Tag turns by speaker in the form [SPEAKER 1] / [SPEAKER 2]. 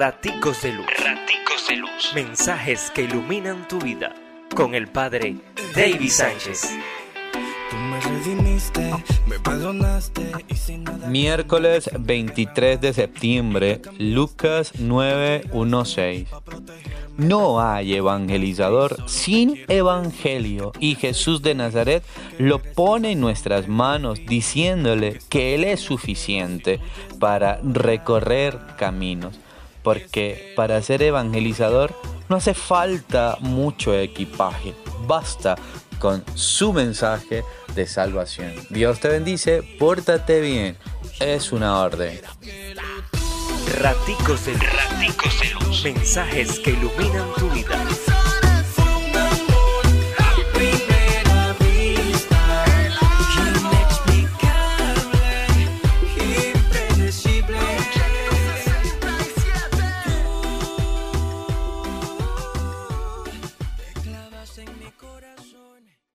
[SPEAKER 1] Raticos de Luz. Raticos de Luz. Mensajes que iluminan tu vida. Con el Padre David Sánchez.
[SPEAKER 2] Miércoles 23 de septiembre, Lucas 9:16. No hay evangelizador sin evangelio y Jesús de Nazaret lo pone en nuestras manos diciéndole que Él es suficiente para recorrer caminos. Porque para ser evangelizador no hace falta mucho equipaje, basta con su mensaje de salvación. Dios te bendice, pórtate bien, es una orden.
[SPEAKER 1] Raticos de Raticos de luz. Mensajes que iluminan tu vida. en mi corazón.